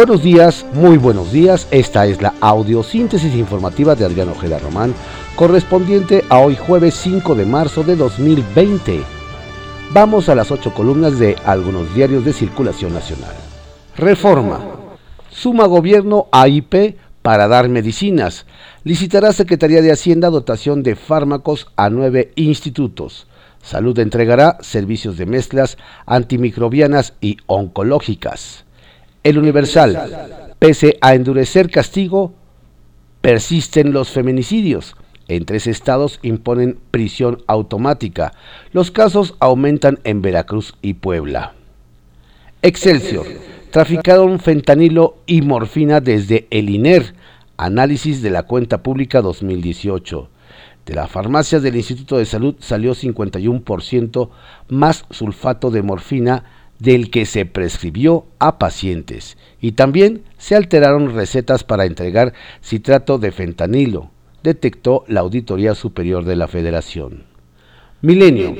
Buenos días, muy buenos días. Esta es la audiosíntesis informativa de Adriano Ojeda Román, correspondiente a hoy jueves 5 de marzo de 2020. Vamos a las ocho columnas de algunos diarios de circulación nacional. Reforma. Suma gobierno AIP para dar medicinas. Licitará Secretaría de Hacienda dotación de fármacos a nueve institutos. Salud entregará servicios de mezclas antimicrobianas y oncológicas. El Universal, pese a endurecer castigo, persisten los feminicidios. En tres estados imponen prisión automática. Los casos aumentan en Veracruz y Puebla. Excelsior, traficaron fentanilo y morfina desde el INER. Análisis de la cuenta pública 2018. De las farmacias del Instituto de Salud salió 51% más sulfato de morfina del que se prescribió a pacientes y también se alteraron recetas para entregar citrato de fentanilo, detectó la Auditoría Superior de la Federación. Milenio.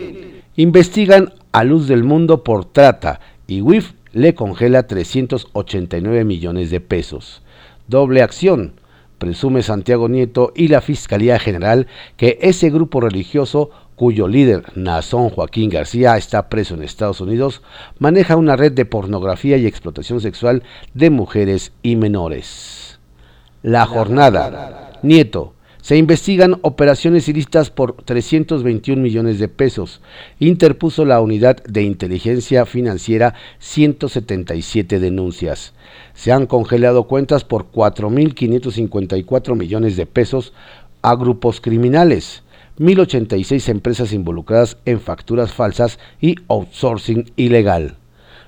Investigan a Luz del Mundo por trata y WIF le congela 389 millones de pesos. Doble acción. Presume Santiago Nieto y la Fiscalía General que ese grupo religioso cuyo líder, Nazón Joaquín García, está preso en Estados Unidos, maneja una red de pornografía y explotación sexual de mujeres y menores. La jornada. Nieto. Se investigan operaciones ilícitas por 321 millones de pesos. Interpuso la unidad de inteligencia financiera 177 denuncias. Se han congelado cuentas por 4.554 millones de pesos a grupos criminales. 1.086 empresas involucradas en facturas falsas y outsourcing ilegal.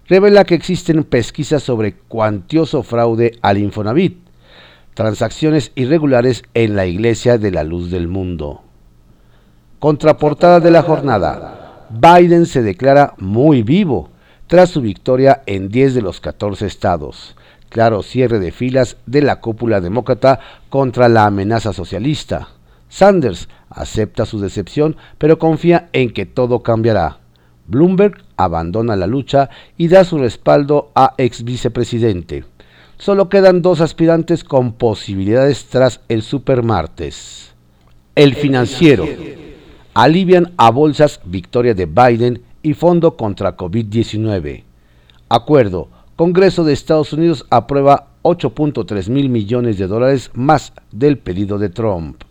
Revela que existen pesquisas sobre cuantioso fraude al Infonavit, transacciones irregulares en la Iglesia de la Luz del Mundo. Contraportada de la jornada. Biden se declara muy vivo tras su victoria en 10 de los 14 estados. Claro cierre de filas de la cúpula demócrata contra la amenaza socialista. Sanders acepta su decepción, pero confía en que todo cambiará. Bloomberg abandona la lucha y da su respaldo a ex vicepresidente. Solo quedan dos aspirantes con posibilidades tras el supermartes. El financiero. Alivian a bolsas victoria de Biden y fondo contra COVID-19. Acuerdo. Congreso de Estados Unidos aprueba 8.3 mil millones de dólares más del pedido de Trump.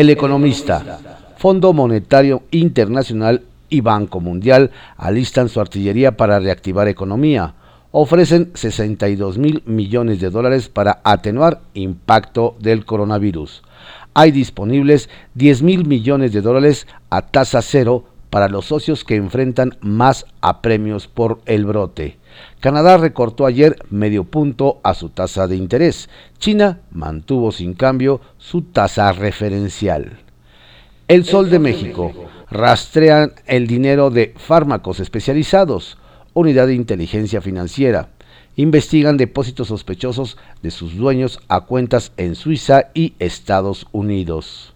El economista, Fondo Monetario Internacional y Banco Mundial alistan su artillería para reactivar economía. Ofrecen 62 mil millones de dólares para atenuar impacto del coronavirus. Hay disponibles 10 mil millones de dólares a tasa cero para los socios que enfrentan más apremios por el brote. Canadá recortó ayer medio punto a su tasa de interés. China mantuvo sin cambio su tasa referencial. El Sol de México rastrean el dinero de fármacos especializados, unidad de inteligencia financiera. Investigan depósitos sospechosos de sus dueños a cuentas en Suiza y Estados Unidos.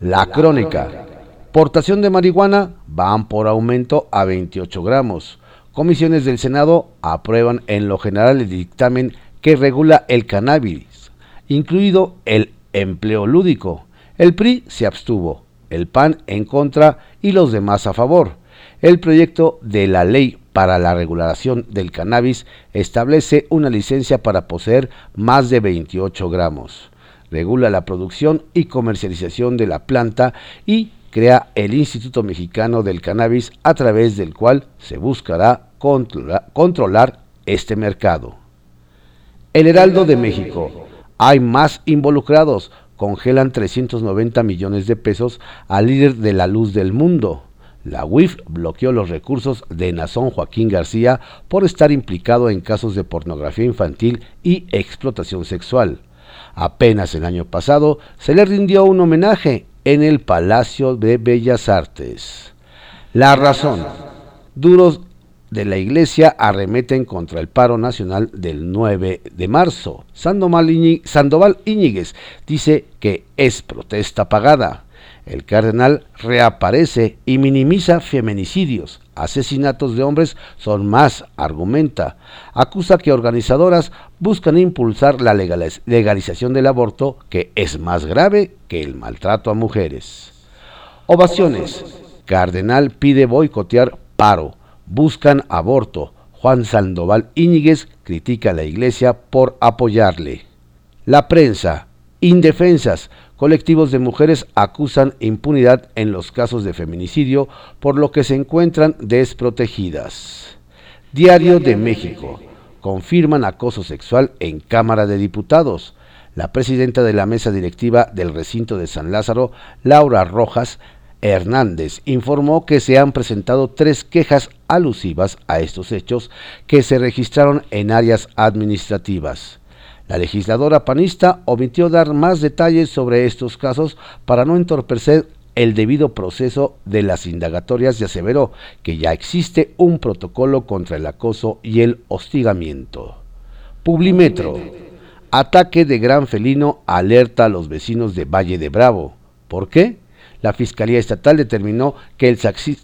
La crónica. Portación de marihuana van por aumento a 28 gramos. Comisiones del Senado aprueban en lo general el dictamen que regula el cannabis, incluido el empleo lúdico. El PRI se abstuvo, el PAN en contra y los demás a favor. El proyecto de la ley para la regulación del cannabis establece una licencia para poseer más de 28 gramos. Regula la producción y comercialización de la planta y crea el Instituto Mexicano del Cannabis a través del cual se buscará controlar este mercado. El Heraldo de México. Hay más involucrados. Congelan 390 millones de pesos al líder de la luz del mundo. La UIF bloqueó los recursos de Nazón Joaquín García por estar implicado en casos de pornografía infantil y explotación sexual. Apenas el año pasado se le rindió un homenaje en el Palacio de Bellas Artes. La razón. Duros de la Iglesia arremeten contra el paro nacional del 9 de marzo. Sandoval, Iñiguez dice que es protesta pagada. El cardenal reaparece y minimiza feminicidios. Asesinatos de hombres son más, argumenta. Acusa que organizadoras buscan impulsar la legalización del aborto, que es más grave que el maltrato a mujeres. Ovaciones. Cardenal pide boicotear paro. Buscan aborto. Juan Sandoval Íñiguez critica a la iglesia por apoyarle. La prensa. Indefensas. Colectivos de mujeres acusan impunidad en los casos de feminicidio, por lo que se encuentran desprotegidas. Diario de México. Confirman acoso sexual en Cámara de Diputados. La presidenta de la mesa directiva del recinto de San Lázaro, Laura Rojas Hernández, informó que se han presentado tres quejas alusivas a estos hechos que se registraron en áreas administrativas. La legisladora panista omitió dar más detalles sobre estos casos para no entorpecer el debido proceso de las indagatorias y aseveró que ya existe un protocolo contra el acoso y el hostigamiento. Publimetro. Ataque de gran felino alerta a los vecinos de Valle de Bravo. ¿Por qué? La Fiscalía Estatal determinó que el,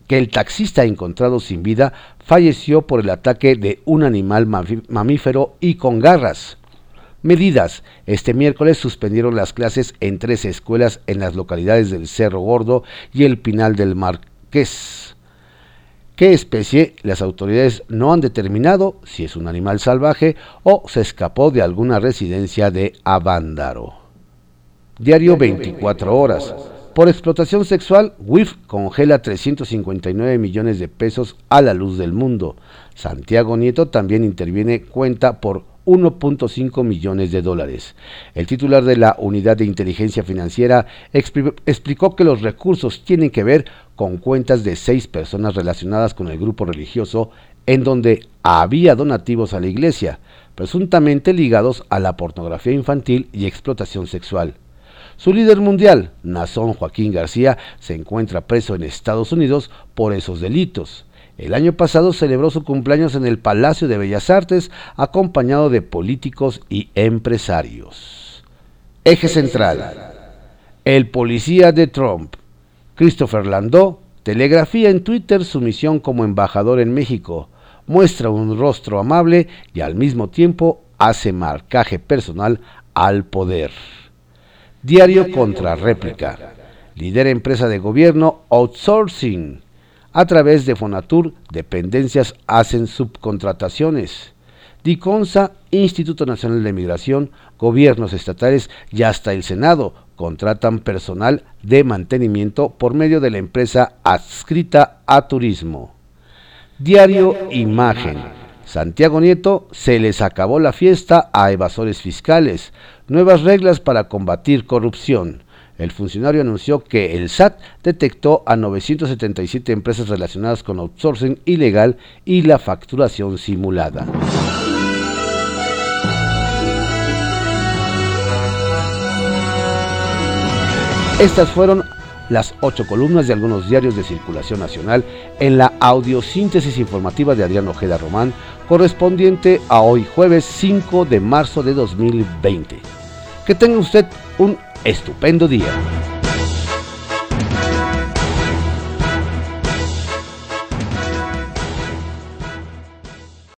que el taxista encontrado sin vida falleció por el ataque de un animal mamífero y con garras. Medidas. Este miércoles suspendieron las clases en tres escuelas en las localidades del Cerro Gordo y el Pinal del Marqués. ¿Qué especie? Las autoridades no han determinado si es un animal salvaje o se escapó de alguna residencia de Avándaro. Diario 24 horas. Por explotación sexual, WIF congela 359 millones de pesos a la luz del mundo. Santiago Nieto también interviene cuenta por 1.5 millones de dólares. El titular de la Unidad de Inteligencia Financiera explicó que los recursos tienen que ver con cuentas de seis personas relacionadas con el grupo religioso en donde había donativos a la iglesia, presuntamente ligados a la pornografía infantil y explotación sexual. Su líder mundial, Nazón Joaquín García, se encuentra preso en Estados Unidos por esos delitos. El año pasado celebró su cumpleaños en el Palacio de Bellas Artes acompañado de políticos y empresarios. Eje central. El policía de Trump, Christopher Landau, telegrafía en Twitter su misión como embajador en México. Muestra un rostro amable y al mismo tiempo hace marcaje personal al poder. Diario contra réplica. Líder empresa de gobierno outsourcing a través de Fonatur, dependencias hacen subcontrataciones. DICONSA, Instituto Nacional de Migración, gobiernos estatales y hasta el Senado contratan personal de mantenimiento por medio de la empresa adscrita a turismo. Diario Imagen. Santiago Nieto se les acabó la fiesta a evasores fiscales. Nuevas reglas para combatir corrupción. El funcionario anunció que el SAT detectó a 977 empresas relacionadas con outsourcing ilegal y la facturación simulada. Estas fueron las ocho columnas de algunos diarios de circulación nacional en la audiosíntesis informativa de Adrián Ojeda Román, correspondiente a hoy jueves 5 de marzo de 2020. Que tenga usted un estupendo día.